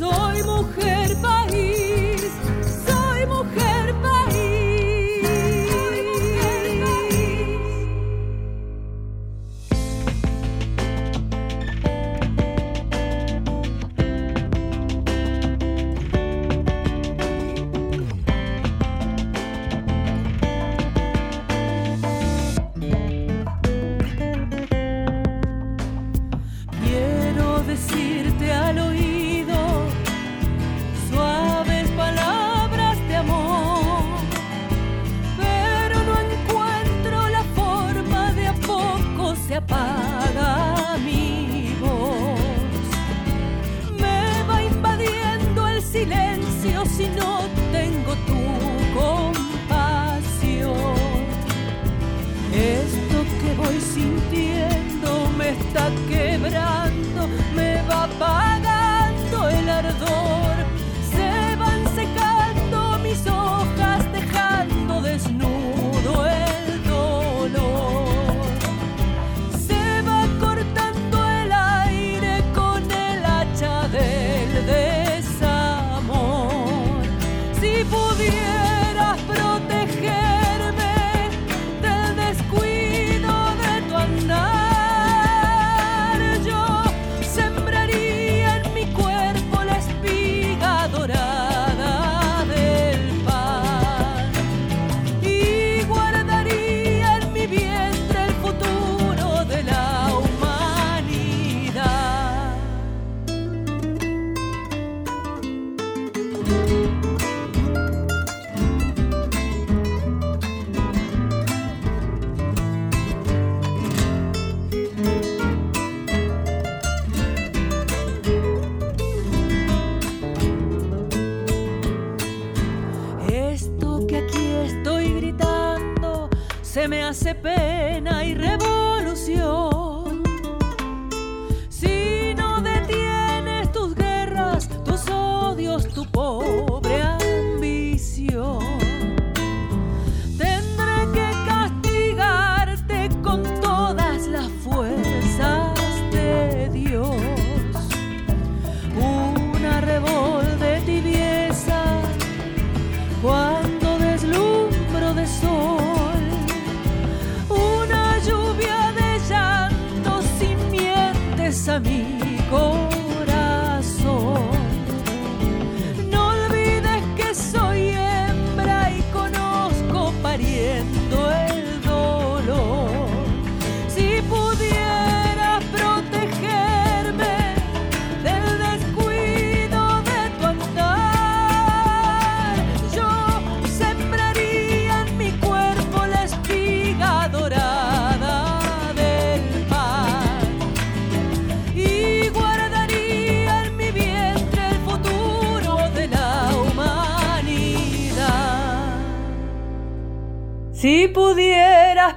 Si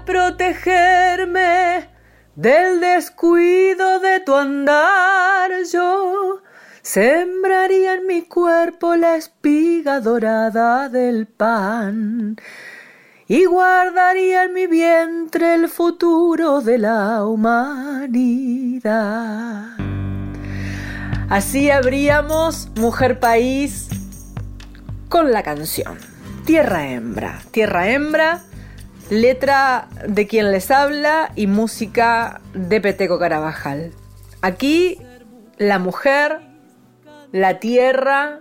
protegerme del descuido de tu andar, yo sembraría en mi cuerpo la espiga dorada del pan y guardaría en mi vientre el futuro de la humanidad. Así abríamos Mujer País con la canción Tierra Hembra. Tierra Hembra letra de quien les habla y música de Peteco Carabajal. Aquí la mujer, la tierra,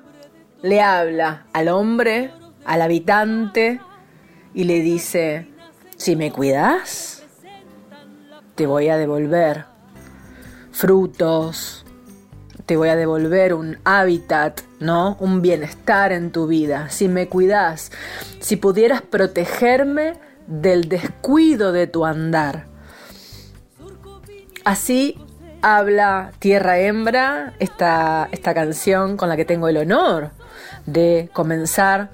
le habla al hombre, al habitante, y le dice, si me cuidas, te voy a devolver frutos, te voy a devolver un hábitat, ¿no? Un bienestar en tu vida. Si me cuidas, si pudieras protegerme, del descuido de tu andar. Así habla Tierra Hembra, esta, esta canción con la que tengo el honor de comenzar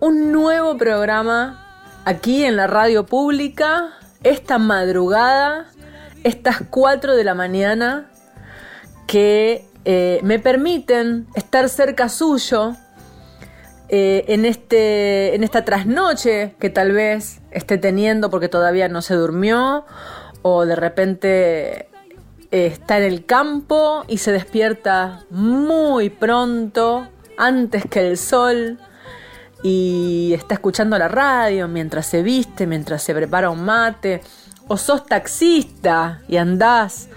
un nuevo programa aquí en la radio pública, esta madrugada, estas 4 de la mañana, que eh, me permiten estar cerca suyo eh, en, este, en esta trasnoche que tal vez esté teniendo porque todavía no se durmió o de repente está en el campo y se despierta muy pronto, antes que el sol, y está escuchando la radio mientras se viste, mientras se prepara un mate, o sos taxista y andás,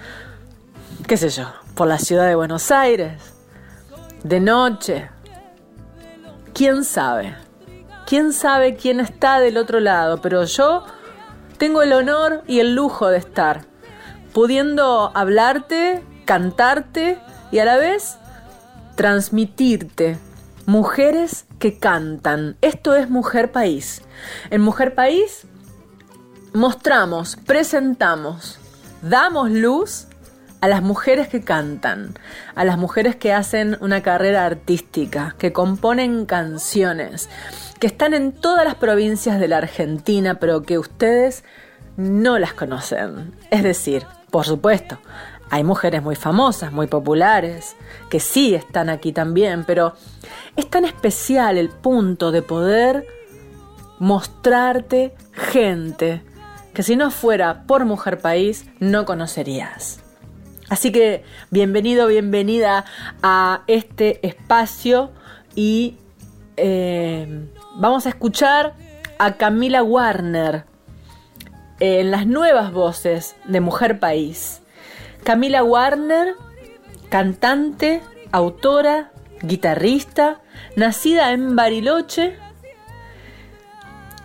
qué sé yo, por la ciudad de Buenos Aires, de noche. ¿Quién sabe? ¿Quién sabe quién está del otro lado? Pero yo tengo el honor y el lujo de estar pudiendo hablarte, cantarte y a la vez transmitirte mujeres que cantan. Esto es Mujer País. En Mujer País mostramos, presentamos, damos luz a las mujeres que cantan, a las mujeres que hacen una carrera artística, que componen canciones, que están en todas las provincias de la Argentina, pero que ustedes no las conocen. Es decir, por supuesto, hay mujeres muy famosas, muy populares, que sí están aquí también, pero es tan especial el punto de poder mostrarte gente que si no fuera por Mujer País no conocerías. Así que bienvenido, bienvenida a este espacio y eh, vamos a escuchar a Camila Warner en las nuevas voces de Mujer País. Camila Warner, cantante, autora, guitarrista, nacida en Bariloche,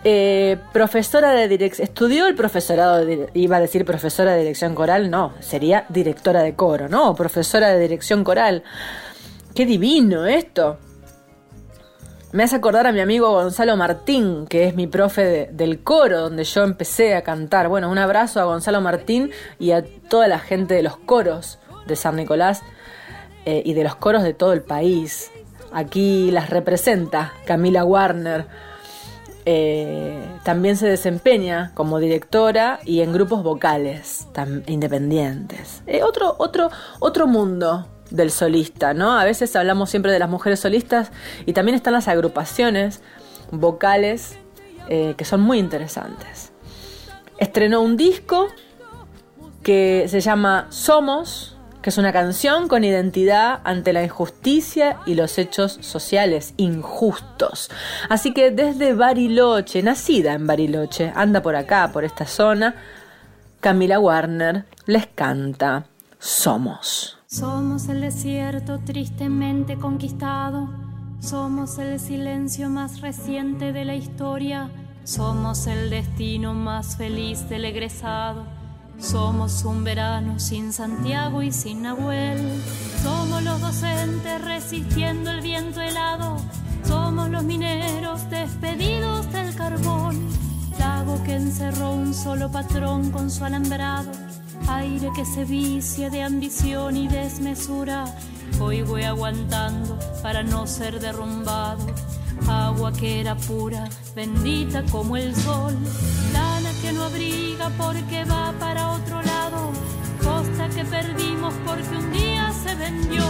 eh, profesora de dirección, estudió el profesorado, iba a decir profesora de dirección coral, no, sería directora de coro, ¿no? Profesora de dirección coral. Qué divino esto. Me hace acordar a mi amigo Gonzalo Martín, que es mi profe del coro, donde yo empecé a cantar. Bueno, un abrazo a Gonzalo Martín y a toda la gente de los coros de San Nicolás eh, y de los coros de todo el país. Aquí las representa Camila Warner. Eh, también se desempeña como directora y en grupos vocales independientes. Eh, otro, otro, otro mundo del solista, ¿no? A veces hablamos siempre de las mujeres solistas y también están las agrupaciones vocales eh, que son muy interesantes. Estrenó un disco que se llama Somos, que es una canción con identidad ante la injusticia y los hechos sociales injustos. Así que desde Bariloche, nacida en Bariloche, anda por acá, por esta zona, Camila Warner les canta Somos. Somos el desierto tristemente conquistado, somos el silencio más reciente de la historia, somos el destino más feliz del egresado, somos un verano sin Santiago y sin Nahuel, somos los docentes resistiendo el viento helado, somos los mineros despedidos del carbón, lago que encerró un solo patrón con su alambrado aire que se vicia de ambición y desmesura. Hoy voy aguantando para no ser derrumbado. Agua que era pura, bendita como el sol. No abriga porque va para otro lado. Costa que perdimos porque un día se vendió.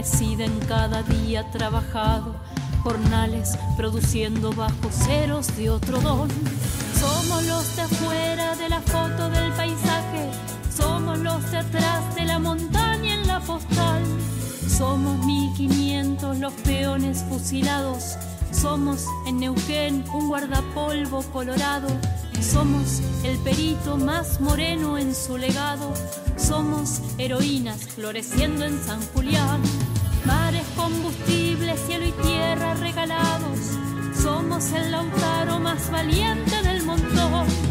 En cada día trabajado jornales produciendo bajo ceros de otro don. Somos los de afuera de la foto del paisaje, somos los de atrás de la montaña en la postal. Somos 1500 los peones fusilados. Somos en Neuquén un guardapolvo colorado. Somos el perito más moreno en su legado. Somos heroínas floreciendo en San Julián. Somos el lautaro más valiente del montón.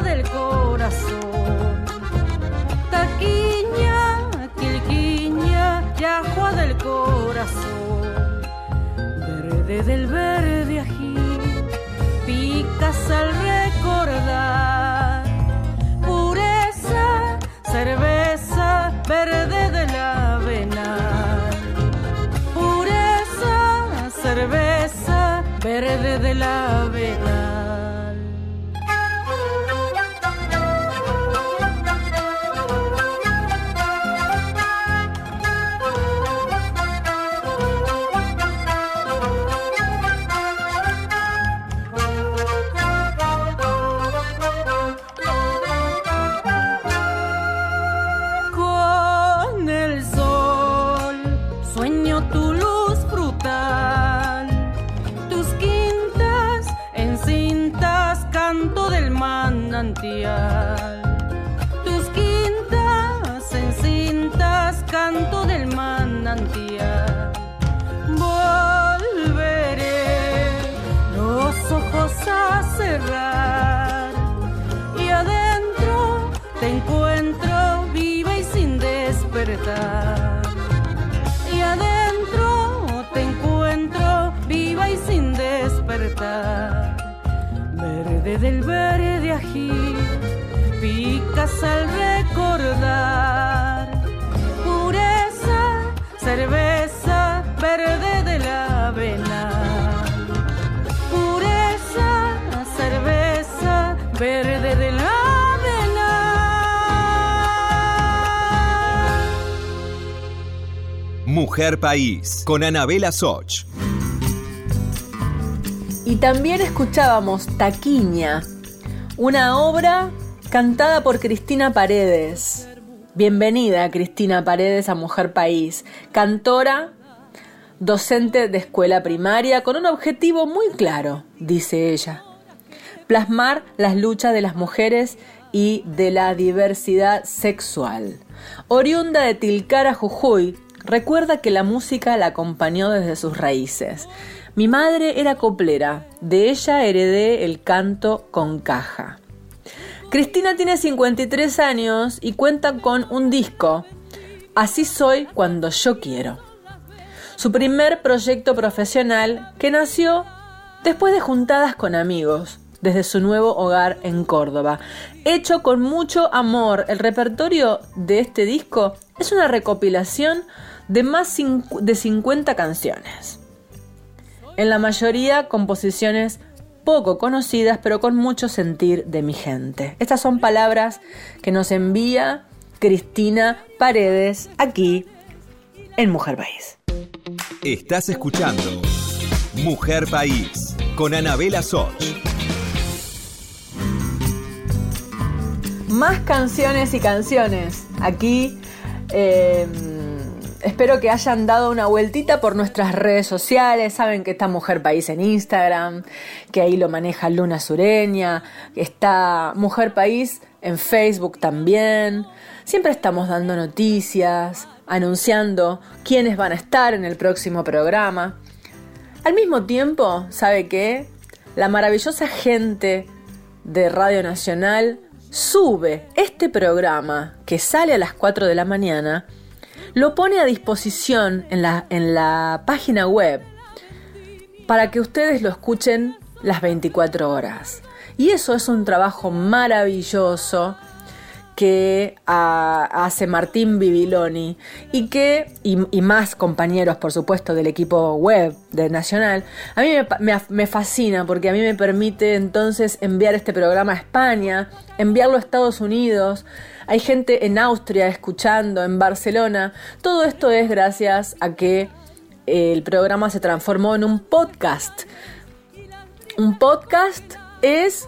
del corazón. Taquiña, quilquiña, yajua del corazón. Verde del verde ají, picas al recordar. Pureza, cerveza, verde de la avena. Pureza, cerveza, verde de la avena. Mujer País, con Anabela Soch. Y también escuchábamos Taquiña, una obra cantada por Cristina Paredes. Bienvenida Cristina Paredes a Mujer País, cantora, docente de escuela primaria con un objetivo muy claro, dice ella, plasmar las luchas de las mujeres y de la diversidad sexual. Oriunda de Tilcara, Jujuy, Recuerda que la música la acompañó desde sus raíces. Mi madre era coplera, de ella heredé el canto con caja. Cristina tiene 53 años y cuenta con un disco, Así soy cuando yo quiero. Su primer proyecto profesional que nació después de juntadas con amigos, desde su nuevo hogar en Córdoba. Hecho con mucho amor, el repertorio de este disco es una recopilación de más de 50 canciones. En la mayoría composiciones poco conocidas, pero con mucho sentir de mi gente. Estas son palabras que nos envía Cristina Paredes aquí en Mujer País. Estás escuchando Mujer País con Anabela Soch. Más canciones y canciones. Aquí em, espero que hayan dado una vueltita por nuestras redes sociales. Saben que está Mujer País en Instagram, que ahí lo maneja Luna Sureña, que está Mujer País en Facebook también. Siempre estamos dando noticias, anunciando quiénes van a estar en el próximo programa. Al mismo tiempo, ¿sabe qué? La maravillosa gente de Radio Nacional sube este programa que sale a las 4 de la mañana, lo pone a disposición en la, en la página web para que ustedes lo escuchen las 24 horas. Y eso es un trabajo maravilloso que hace Martín Bibiloni y que, y, más compañeros, por supuesto, del equipo web de Nacional, a mí me, fascina porque a mí me permite entonces enviar este programa a España, enviarlo a Estados Unidos, hay gente en Austria escuchando, en Barcelona, todo esto es gracias a que el programa se transformó en un podcast. Un podcast es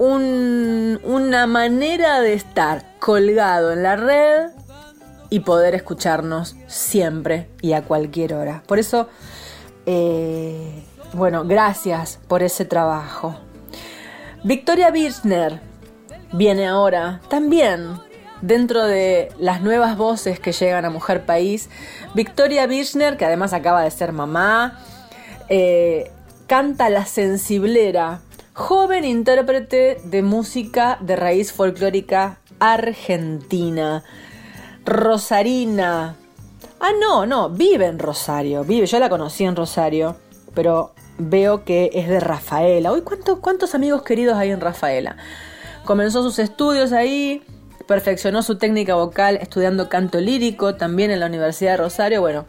una manera de estar colgado en la red y poder escucharnos siempre y a cualquier hora. Por eso, eh, bueno, gracias por ese trabajo. Victoria Birchner viene ahora también dentro de las nuevas voces que llegan a Mujer País. Victoria Birchner, que además acaba de ser mamá, eh, canta La Sensiblera joven intérprete de música de raíz folclórica argentina. Rosarina. Ah, no, no, vive en Rosario. Vive, yo la conocí en Rosario, pero veo que es de Rafaela. Uy, ¿cuántos amigos queridos hay en Rafaela? Comenzó sus estudios ahí, perfeccionó su técnica vocal estudiando canto lírico también en la Universidad de Rosario. Bueno,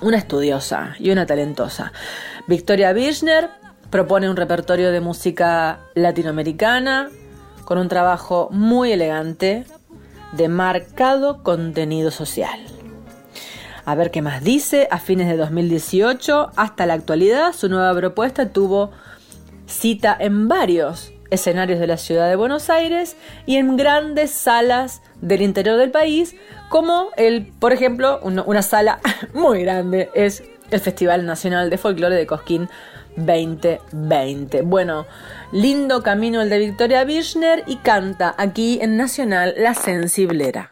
una estudiosa y una talentosa. Victoria Birchner Propone un repertorio de música latinoamericana con un trabajo muy elegante de marcado contenido social. A ver qué más dice. A fines de 2018 hasta la actualidad, su nueva propuesta tuvo cita en varios escenarios de la ciudad de Buenos Aires y en grandes salas del interior del país, como el, por ejemplo, una sala muy grande es el Festival Nacional de Folclore de Cosquín 2020. Bueno, lindo camino el de Victoria Birchner y canta aquí en Nacional La Sensiblera.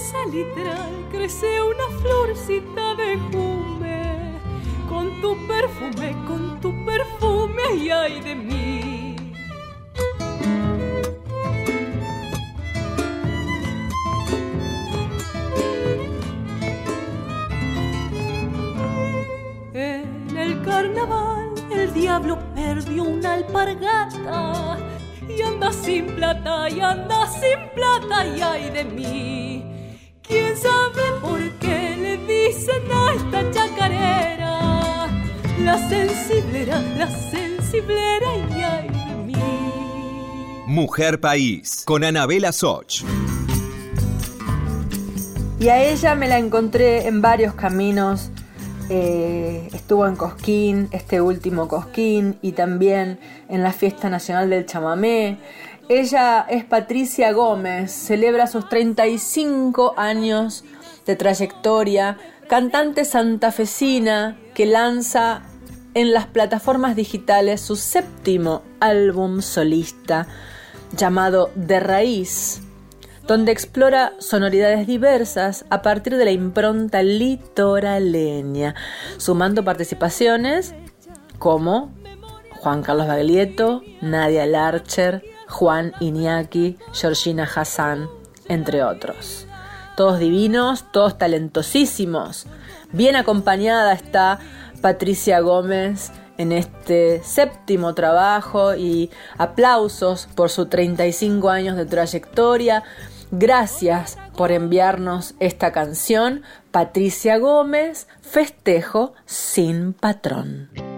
Salitral crece una florcita de jume, con tu perfume, con tu perfume, ay, ay de mí. diablo perdió una alpargata y anda sin plata y anda sin plata y ay de mí. ¿Quién sabe por qué le dicen a esta chacarera? La sensiblera, la sensiblera y ay de mí. Mujer País con Anabela Soch. Y a ella me la encontré en varios caminos. Eh, estuvo en Cosquín, este último Cosquín, y también en la Fiesta Nacional del Chamamé. Ella es Patricia Gómez, celebra sus 35 años de trayectoria, cantante santafesina que lanza en las plataformas digitales su séptimo álbum solista llamado De Raíz, donde explora sonoridades diversas a partir de la impronta litoraleña, sumando participaciones como Juan Carlos Baglietto, Nadia Larcher, Juan Iñaki, Georgina Hassan, entre otros. Todos divinos, todos talentosísimos. Bien acompañada está Patricia Gómez en este séptimo trabajo y aplausos por sus 35 años de trayectoria. Gracias por enviarnos esta canción, Patricia Gómez, Festejo sin patrón.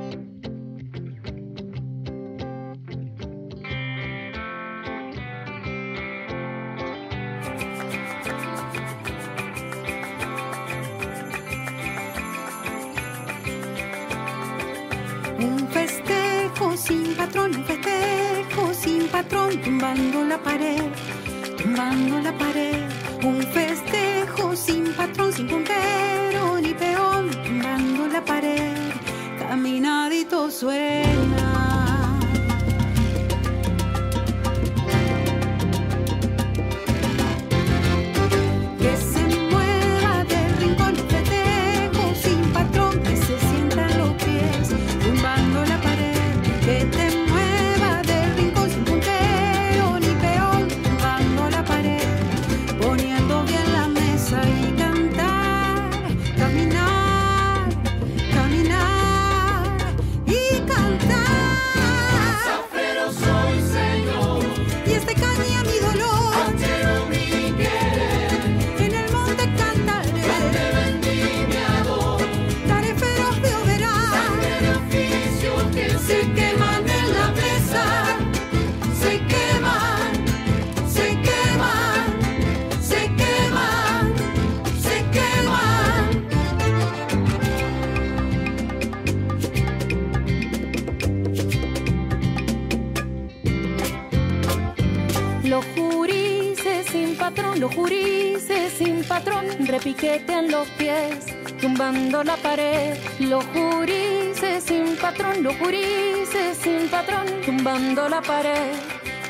Los jurises sin patrón repiquetean los pies, tumbando la pared. Los jurises sin patrón, los jurises sin patrón, tumbando la pared.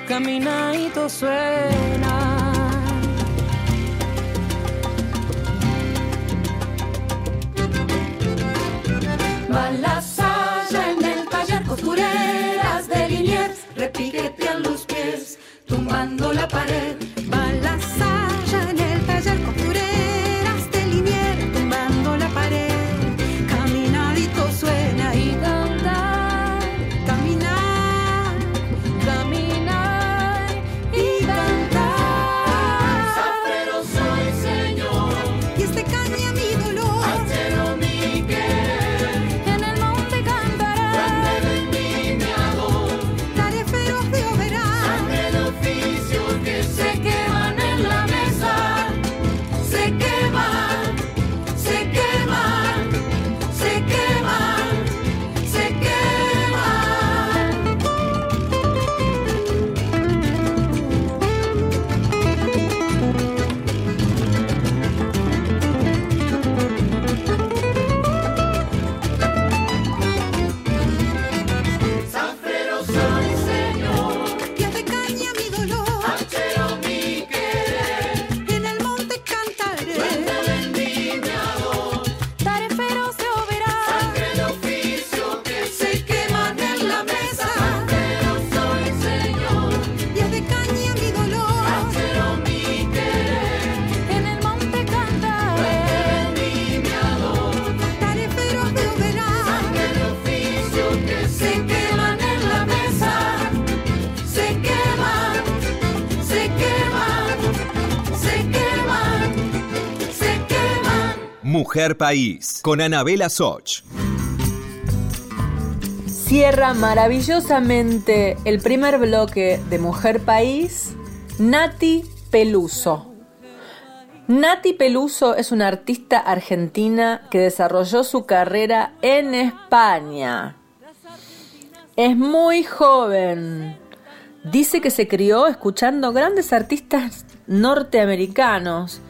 Caminadito suena. Va la saya en el taller, costureras de Liniers repiquetean los pies, tumbando la pared. balançar. Mujer País, con Anabela Soch. Cierra maravillosamente el primer bloque de Mujer País, Nati Peluso. Nati Peluso es una artista argentina que desarrolló su carrera en España. Es muy joven. Dice que se crió escuchando grandes artistas norteamericanos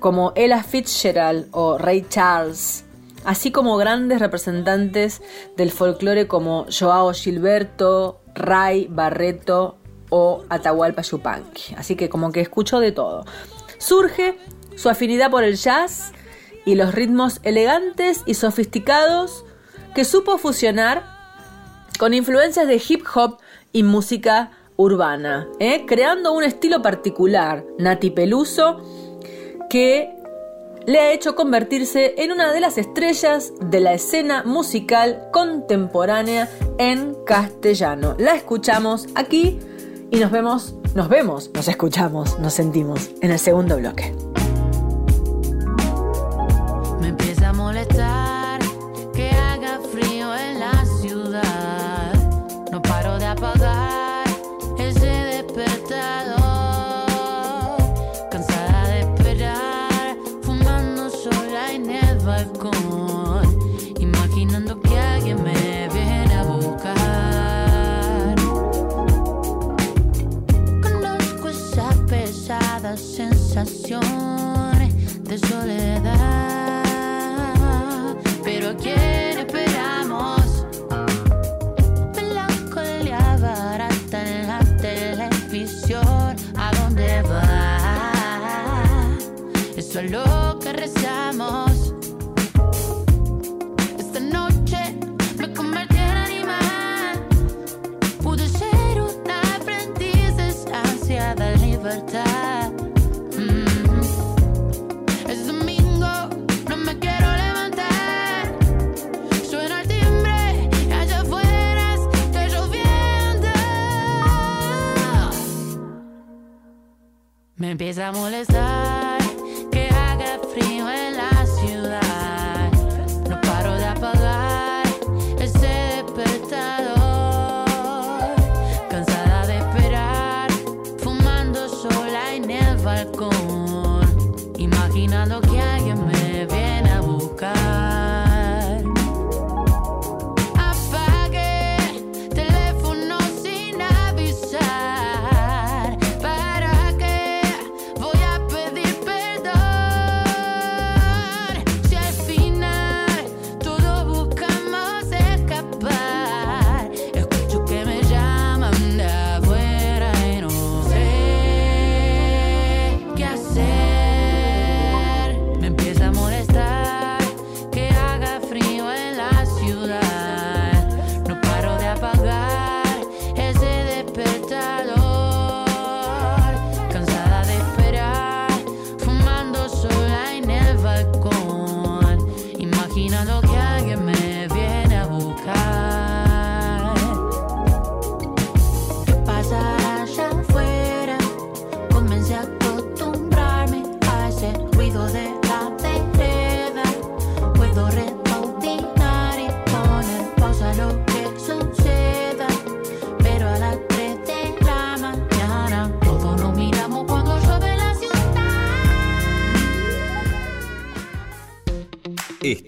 como Ella Fitzgerald o Ray Charles, así como grandes representantes del folclore como Joao Gilberto, Ray Barreto o Atahualpa Yupanqui. Así que como que escuchó de todo. Surge su afinidad por el jazz y los ritmos elegantes y sofisticados que supo fusionar con influencias de hip hop y música urbana, ¿eh? creando un estilo particular, Nati Peluso, que le ha hecho convertirse en una de las estrellas de la escena musical contemporánea en castellano. La escuchamos aquí y nos vemos, nos vemos, nos escuchamos, nos sentimos en el segundo bloque. Empieza a molestar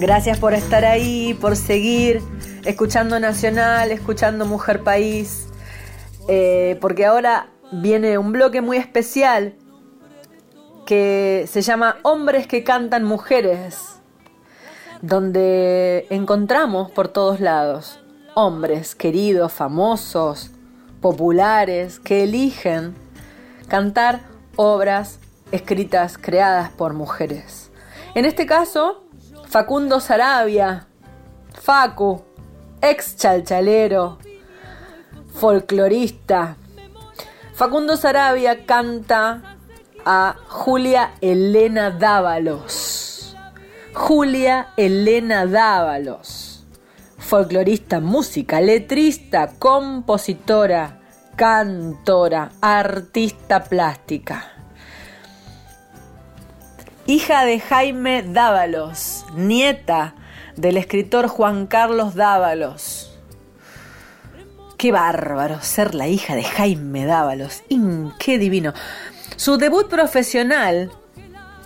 Gracias por estar ahí, por seguir escuchando Nacional, escuchando Mujer País, eh, porque ahora viene un bloque muy especial que se llama Hombres que cantan mujeres, donde encontramos por todos lados hombres queridos, famosos, populares, que eligen cantar obras escritas, creadas por mujeres. En este caso, Facundo Sarabia, Facu, ex chalchalero, folclorista. Facundo Sarabia canta a Julia Elena Dávalos. Julia Elena Dávalos, folclorista, música, letrista, compositora, cantora, artista plástica. Hija de Jaime Dávalos, nieta del escritor Juan Carlos Dávalos. Qué bárbaro ser la hija de Jaime Dávalos. ¡In, qué divino! Su debut profesional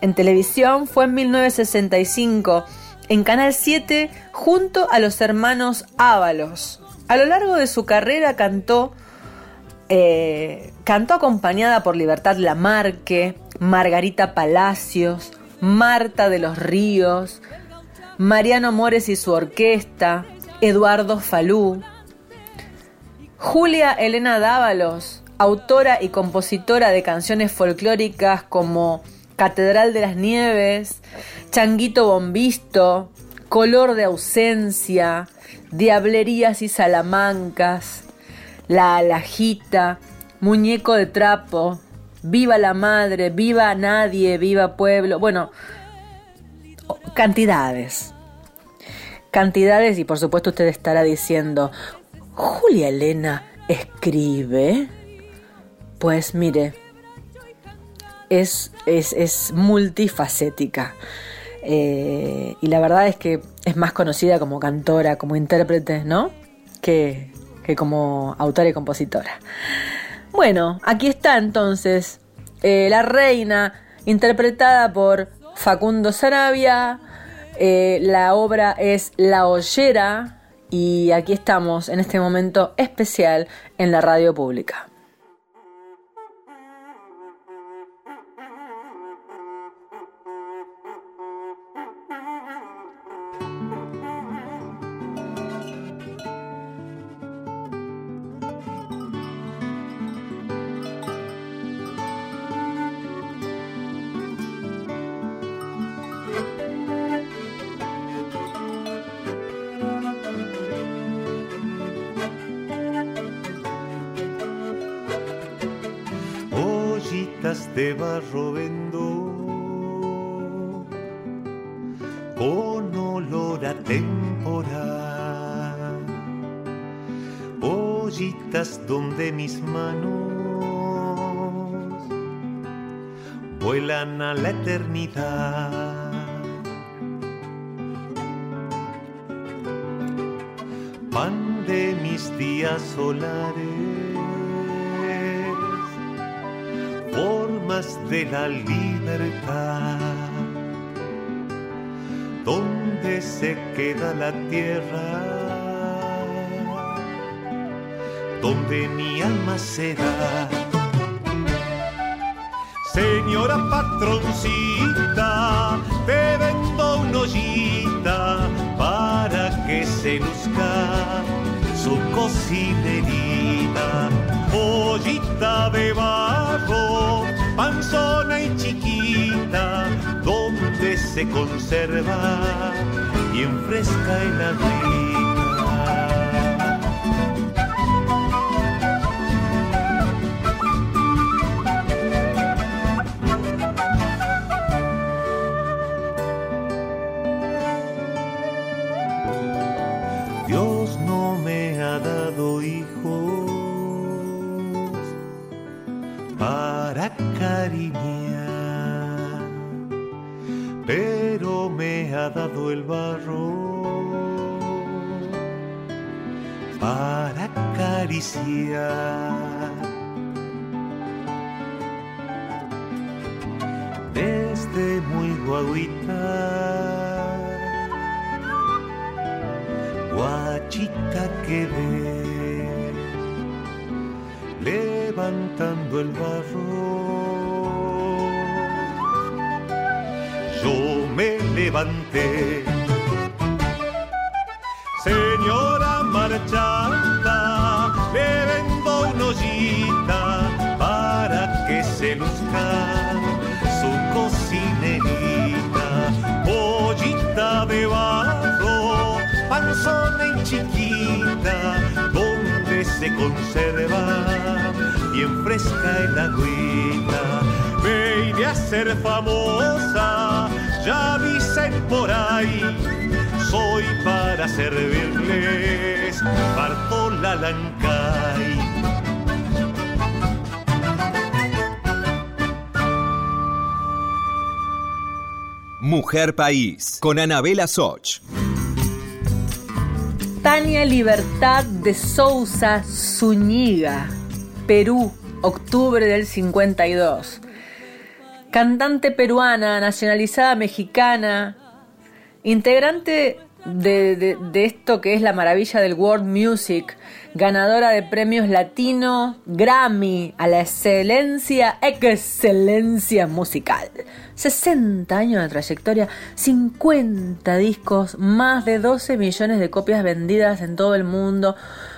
en televisión fue en 1965 en Canal 7 junto a los hermanos Ábalos. A lo largo de su carrera cantó, eh, cantó acompañada por Libertad Lamarque, Margarita Palacios, Marta de los Ríos, Mariano Mores y su orquesta, Eduardo Falú, Julia Elena Dávalos, autora y compositora de canciones folclóricas como Catedral de las Nieves, Changuito Bombisto, Color de ausencia, Diablerías y Salamancas, La Alajita, Muñeco de Trapo, Viva la Madre, Viva Nadie, Viva Pueblo, bueno, cantidades. Cantidades y por supuesto usted estará diciendo, Julia Elena escribe. Pues mire, es, es, multifacética. Eh, y la verdad es que es más conocida como cantora, como intérprete, ¿no? Que, que como autora y compositora. Bueno, aquí está entonces eh, La Reina, interpretada por Facundo Sarabia. Eh, la obra es La Ollera y aquí estamos en este momento especial en la radio pública. De barro vendo con olor a temporada, ollitas donde mis manos vuelan a la eternidad. Pan de mis días solares de la libertad. ¿Dónde se queda la tierra? ¿Dónde mi alma será? Señora patroncita, te vendo una ollita para que se luzca su cocinerita, ollita de barro panzona y chiquita, donde se conserva y enfresca el abrigo. dado el barro para acariciar. Desde muy guaguita, guachita quedé, levantando el barro yo me Señora marchanta, le vendo una ollita para que se luzca su cocinerita, ollita de barro, panzona y chiquita se conserva bien fresca el agüita. Vine a ser famosa, ya dicen por ahí. Soy para servirles, parto la lancay. Mujer País, con Anabela Soch. Tania Libertad de Sousa Zúñiga, Perú, octubre del 52. Cantante peruana, nacionalizada mexicana, integrante de, esto que es la maravilla del world music, ganadora de premios latino, Grammy, a la excelencia, excelencia musical. 60 años de trayectoria, 50 discos, más de 12 millones de copias vendidas en todo el mundo,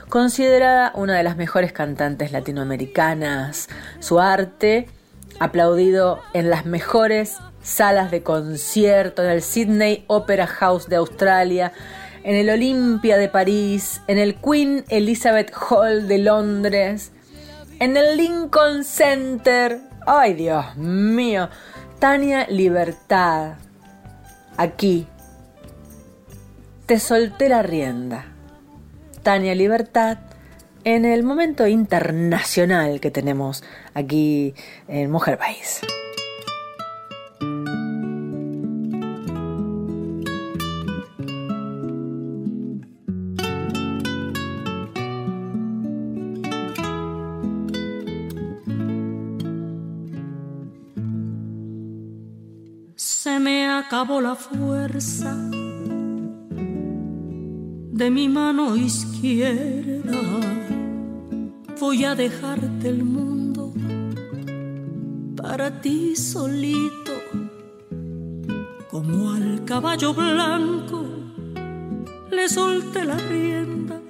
considerada una de las mejores cantantes latinoamericanas. Su arte aplaudido en las mejores salas de concierto, en el Sydney Opera House de Australia, en el Olympia de París, en el Queen Elizabeth Hall de Londres, en el Lincoln Center. ¡Ay, Dios mío! Tania Libertad. Aquí. Te solté la rienda. Tania Libertad en el momento internacional que tenemos aquí en Mujer País. Se me acabó la fuerza de mi mano izquierda. Voy a dejarte el mundo para ti solito, como al caballo blanco le solté la rienda.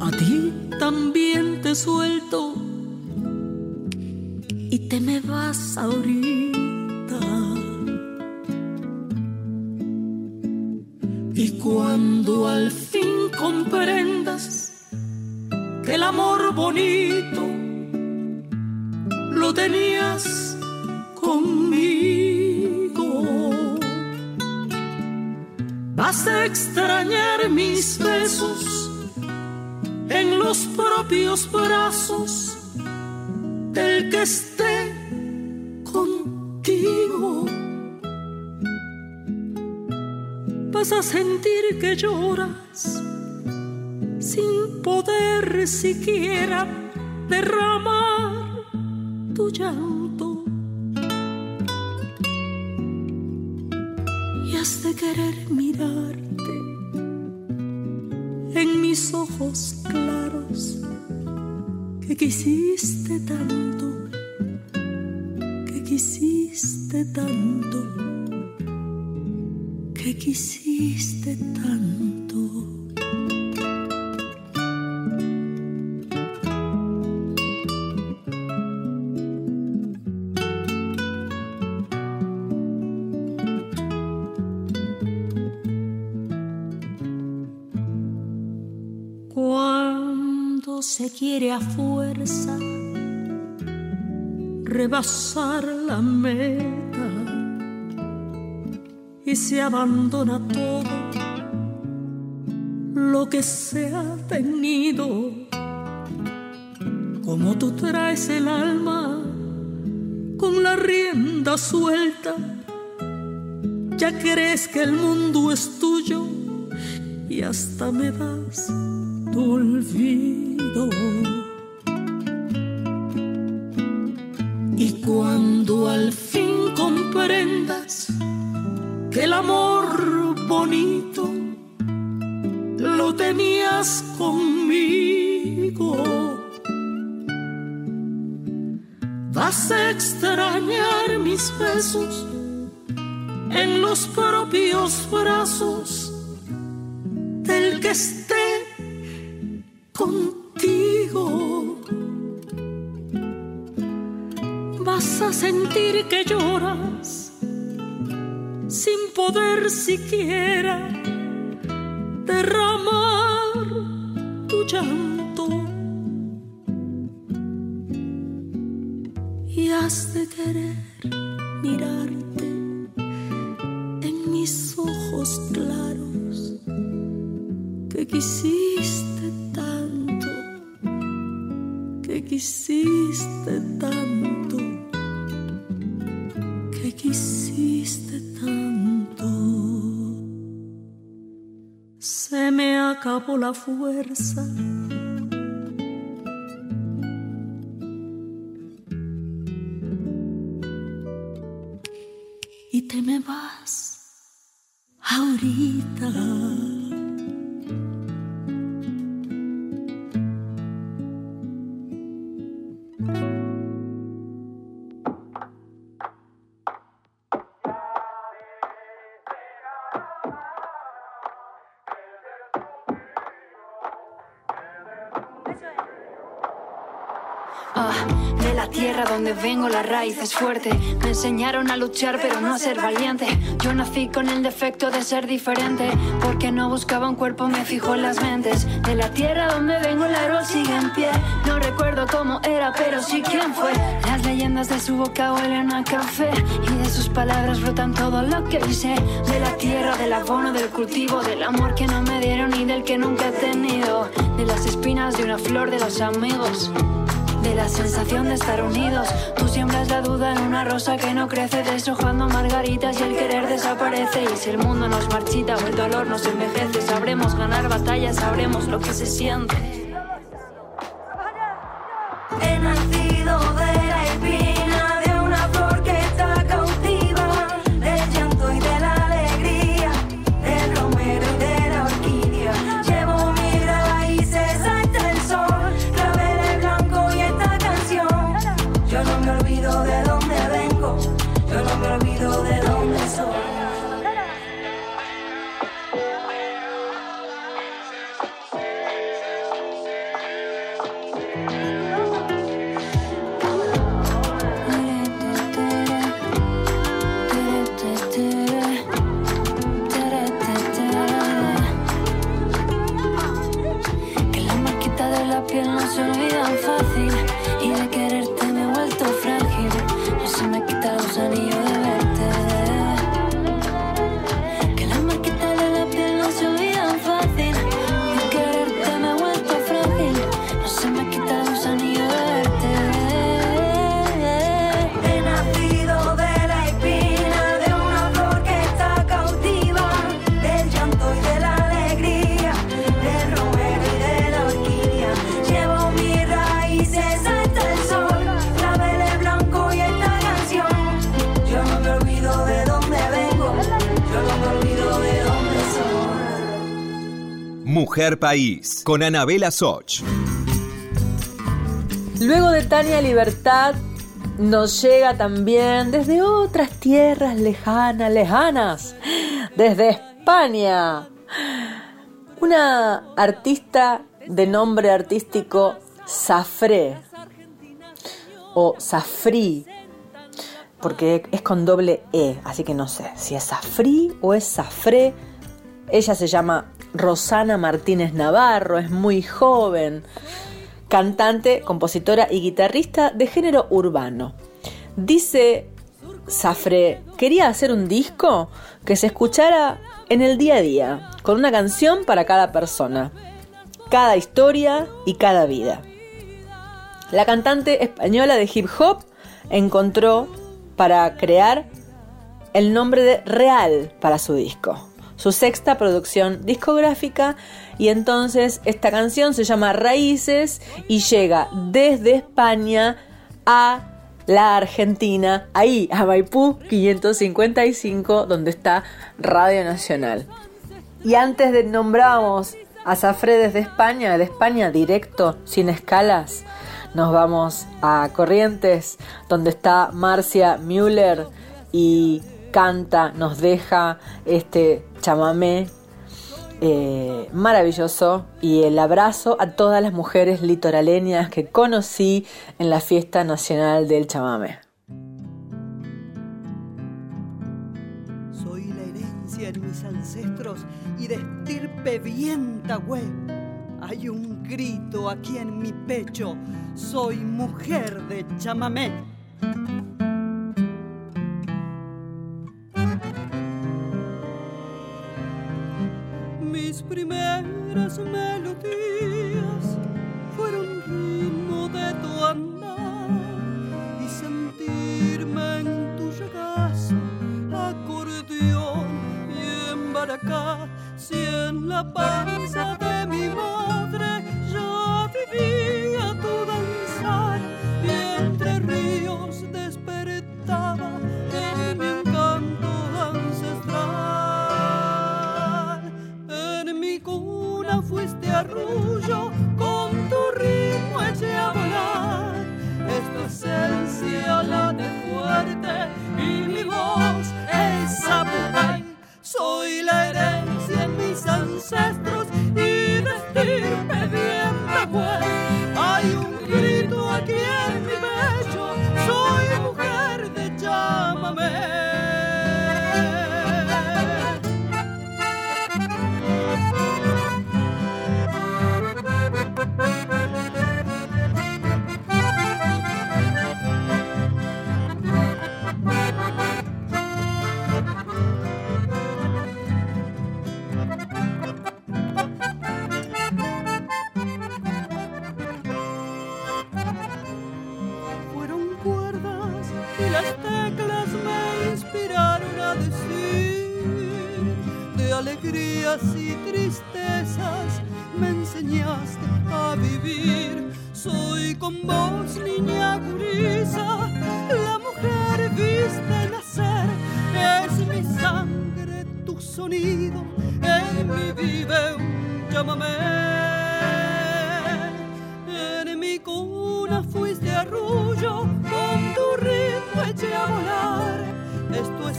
A ti también te suelto y te me vas ahorita. Y que lloras sin poder siquiera derramar tu llanto. Y has de querer mirarte en mis ojos claros que quisiste tanto, que quisiste tanto, que quisiste tanto. Cuando se quiere a fuerza rebasar la meta y se abandona todo lo que se ha tenido. Como tú traes el alma con la rienda suelta, ya crees que el mundo es tuyo y hasta me das tu olvido. Extrañar mis besos en los propios brazos del que esté contigo. Vas a sentir que lloras sin poder siquiera derramar tu llanto. Has de querer mirarte en mis ojos claros que quisiste tanto, que quisiste tanto, que quisiste tanto. Se me acabó la fuerza. Ahorita. Donde vengo la raíz es fuerte. Me enseñaron a luchar pero no a ser valiente. Yo nací con el defecto de ser diferente. Porque no buscaba un cuerpo, me fijo en las mentes. De la tierra donde vengo el árbol sigue en pie. No recuerdo cómo era, pero sí quién fue. Las leyendas de su boca huelen a café. Y de sus palabras brotan todo lo que hice. De la tierra, del abono, del cultivo. Del amor que no me dieron y del que nunca he tenido. De las espinas de una flor de los amigos de la sensación de estar unidos. Tú siembras la duda en una rosa que no crece, deshojando margaritas y el querer desaparece. Y si el mundo nos marchita o el dolor nos envejece, sabremos ganar batallas, sabremos lo que se siente. País, con Anabela Soch. Luego de Tania Libertad nos llega también desde otras tierras lejanas, lejanas, desde España, una artista de nombre artístico Safré o Safri, porque es con doble E, así que no sé si es Safri o es Safré. Ella se llama Rosana Martínez Navarro, es muy joven cantante, compositora y guitarrista de género urbano. Dice Safre, quería hacer un disco que se escuchara en el día a día, con una canción para cada persona, cada historia y cada vida. La cantante española de hip hop encontró para crear el nombre de Real para su disco, su sexta producción discográfica y entonces esta canción se llama Raíces y llega desde España a la Argentina, ahí a Maipú 555 donde está Radio Nacional. Y antes de nombramos a Zafré desde España, de España directo, sin escalas, nos vamos a Corrientes, donde está Marcia Müller y canta, nos deja este chamamé eh, maravilloso y el abrazo a todas las mujeres litoraleñas que conocí en la fiesta nacional del chamamé. Soy la herencia en mis ancestros y de estirpe bien güey. Hay un grito aquí en mi pecho, soy mujer de chamamé. Mis primeras melodías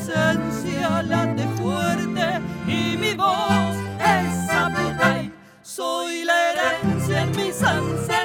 esencia late fuerte y mi voz es zaputay. Soy la herencia en mis ancestros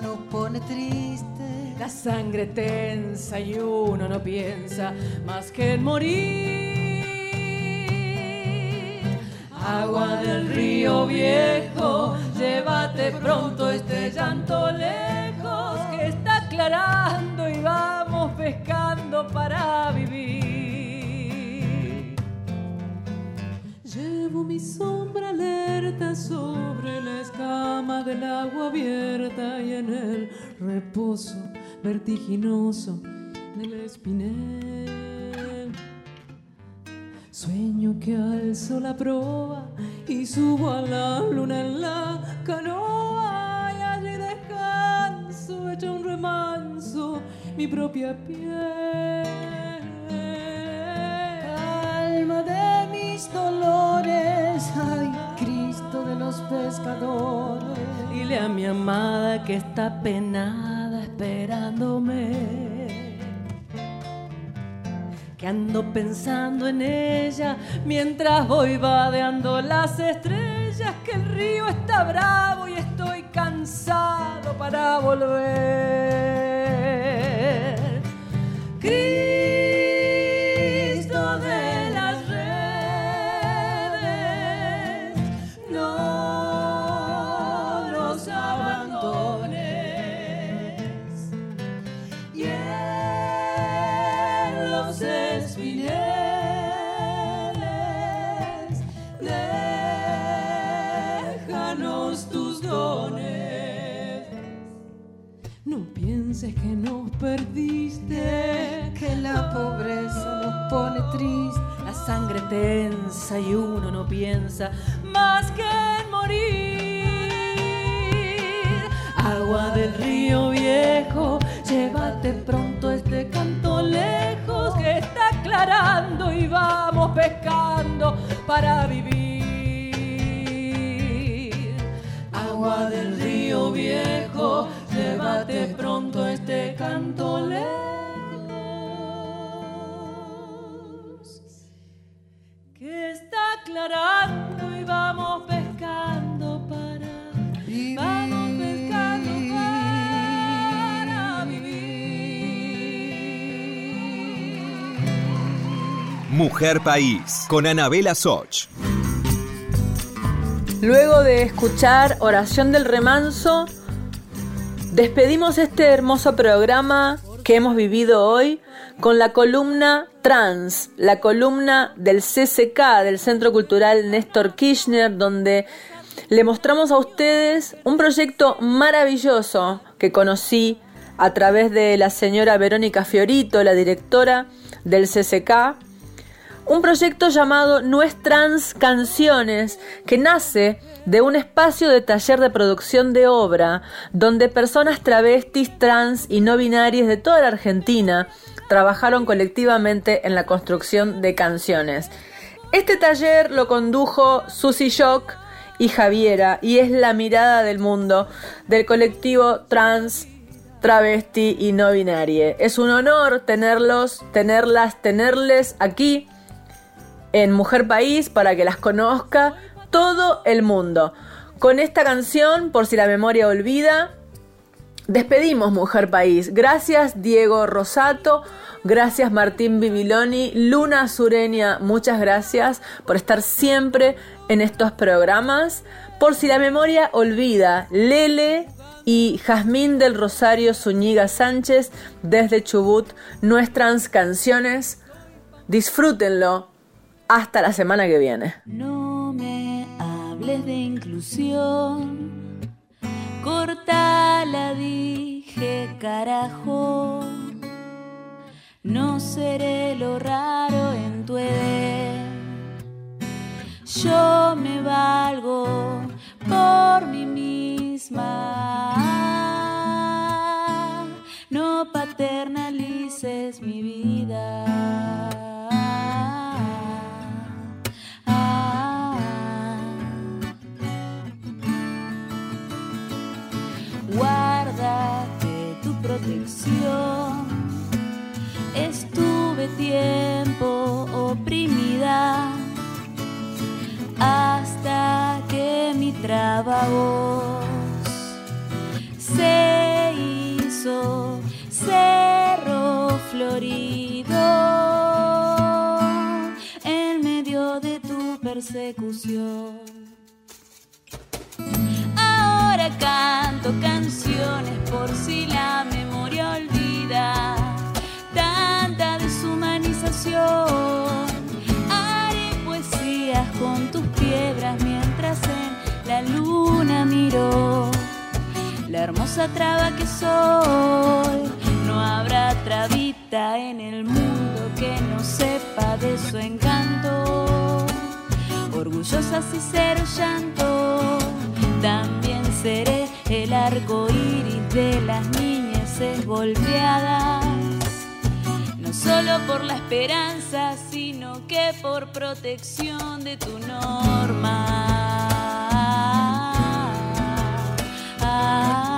nos pone triste. La sangre tensa y uno no piensa más que en morir. Agua del río viejo, llévate pronto vertiginoso del espinel. Sueño que alzo la proa y subo a la luna en la canoa y allí descanso hecho un remanso mi propia piel. Calma de mis dolores, ay Cristo de los pescadores. Dile a mi amada que está penada esperándome que ando pensando en ella mientras voy vadeando las estrellas, que el río está bravo y estoy cansado para volver. Piensa País con Anabela Soch. Luego de escuchar Oración del Remanso, despedimos este hermoso programa que hemos vivido hoy con la columna Trans, la columna del CCK, del Centro Cultural Néstor Kirchner, donde le mostramos a ustedes un proyecto maravilloso que conocí a través de la señora Verónica Fiorito, la directora del CCK, un proyecto llamado No es Trans Canciones, que nace de un espacio de taller de producción de obra, donde personas travestis, trans y no binarias de toda la Argentina trabajaron colectivamente en la construcción de canciones. Este taller lo condujo Susi Shock y Javiera, y es la mirada del mundo del colectivo trans travesti y no binarie. Es un honor tenerlos, tenerlas, tenerles aquí en Mujer País para que las conozca todo el mundo. Con esta canción, por si la memoria olvida, despedimos Mujer País. Gracias Diego Rosato, gracias Martín Bibiloni, Luna Sureña, muchas gracias por estar siempre en estos programas. Por si la memoria olvida, Lele y Jazmín del Rosario Zúñiga Sánchez desde Chubut, nuestras canciones. Disfrútenlo. Hasta la semana que viene. No me hables de inclusión. Cortala, dije, carajo. No seré lo raro en tu edad. Yo me valgo por mí misma. No paternalices mi vida. Guárdate tu protección. Estuve tiempo oprimida hasta que mi trabajo se hizo cerro florido en medio de tu persecución. Ahora canto canciones por si la memoria olvida tanta deshumanización. Haré poesías con tus piedras mientras en la luna miro la hermosa traba que soy. No habrá trabita en el mundo que no sepa de su encanto. Orgullosa si cero llanto, también seré el arco iris de las niñeces golpeadas. no solo por la esperanza, sino que por protección de tu norma. No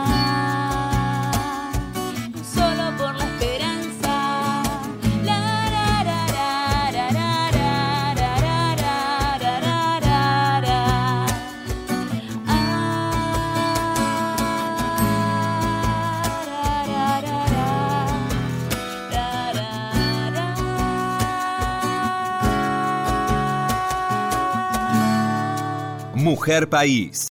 Mujer País.